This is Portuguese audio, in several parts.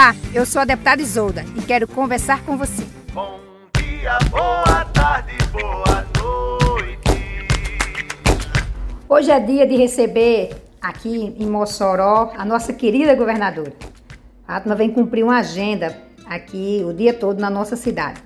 Olá, eu sou a deputada Isolda e quero conversar com você. Bom dia, boa tarde, boa noite. Hoje é dia de receber aqui em Mossoró a nossa querida governadora. A Atma vem cumprir uma agenda aqui o dia todo na nossa cidade.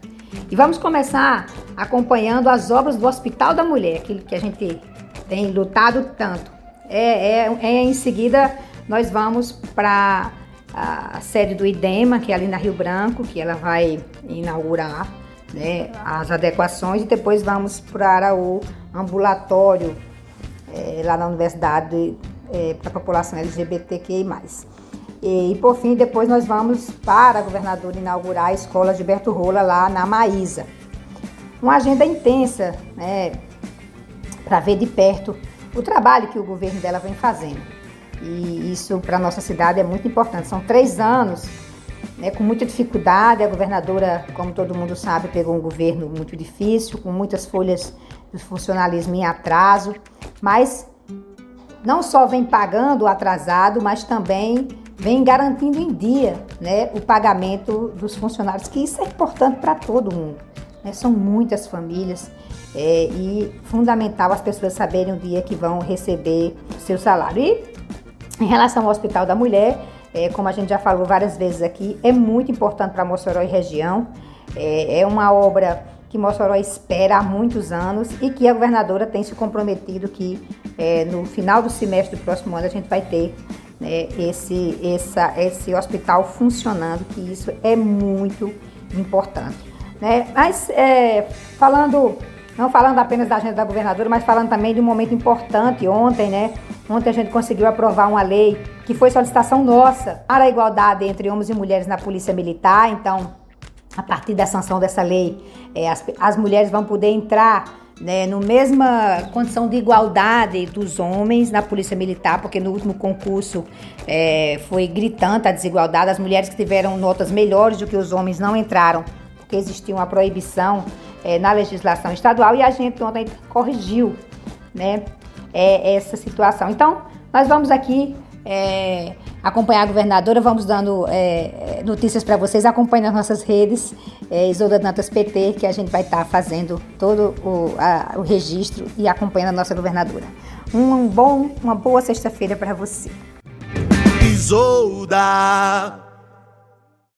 E vamos começar acompanhando as obras do Hospital da Mulher, aquilo que a gente tem lutado tanto. É, é, é em seguida nós vamos para a sede do IDEMA, que é ali na Rio Branco, que ela vai inaugurar né, as adequações e depois vamos para o ambulatório é, lá na universidade é, para a população LGBTQI+. E, e, por fim, depois nós vamos para a governadora inaugurar a escola Gilberto Rola lá na Maísa. Uma agenda intensa, né, para ver de perto o trabalho que o governo dela vem fazendo. E isso para nossa cidade é muito importante. São três anos né, com muita dificuldade. A governadora, como todo mundo sabe, pegou um governo muito difícil, com muitas folhas de funcionalismo em atraso, mas não só vem pagando o atrasado, mas também vem garantindo em dia né, o pagamento dos funcionários, que isso é importante para todo mundo. Né? São muitas famílias é, e fundamental as pessoas saberem o dia que vão receber seu salário. E em relação ao Hospital da Mulher, é, como a gente já falou várias vezes aqui, é muito importante para Mossoró e região. É, é, uma obra que Mossoró espera há muitos anos e que a governadora tem se comprometido que é, no final do semestre do próximo ano a gente vai ter né, esse, essa, esse hospital funcionando, que isso é muito importante. Né? Mas é, falando não falando apenas da agenda da governadora, mas falando também de um momento importante ontem, né? Ontem a gente conseguiu aprovar uma lei que foi solicitação nossa para a igualdade entre homens e mulheres na Polícia Militar. Então, a partir da sanção dessa lei, é, as, as mulheres vão poder entrar né, no mesma condição de igualdade dos homens na Polícia Militar, porque no último concurso é, foi gritante a desigualdade. As mulheres que tiveram notas melhores do que os homens não entraram, porque existia uma proibição é, na legislação estadual e a gente ontem corrigiu né, é, essa situação. Então, nós vamos aqui é, acompanhar a governadora, vamos dando é, notícias para vocês, acompanhe nas nossas redes, é, Isolda Dantas PT, que a gente vai estar tá fazendo todo o, a, o registro e acompanhando a nossa governadora. Um bom, uma boa sexta-feira para você. Isolda.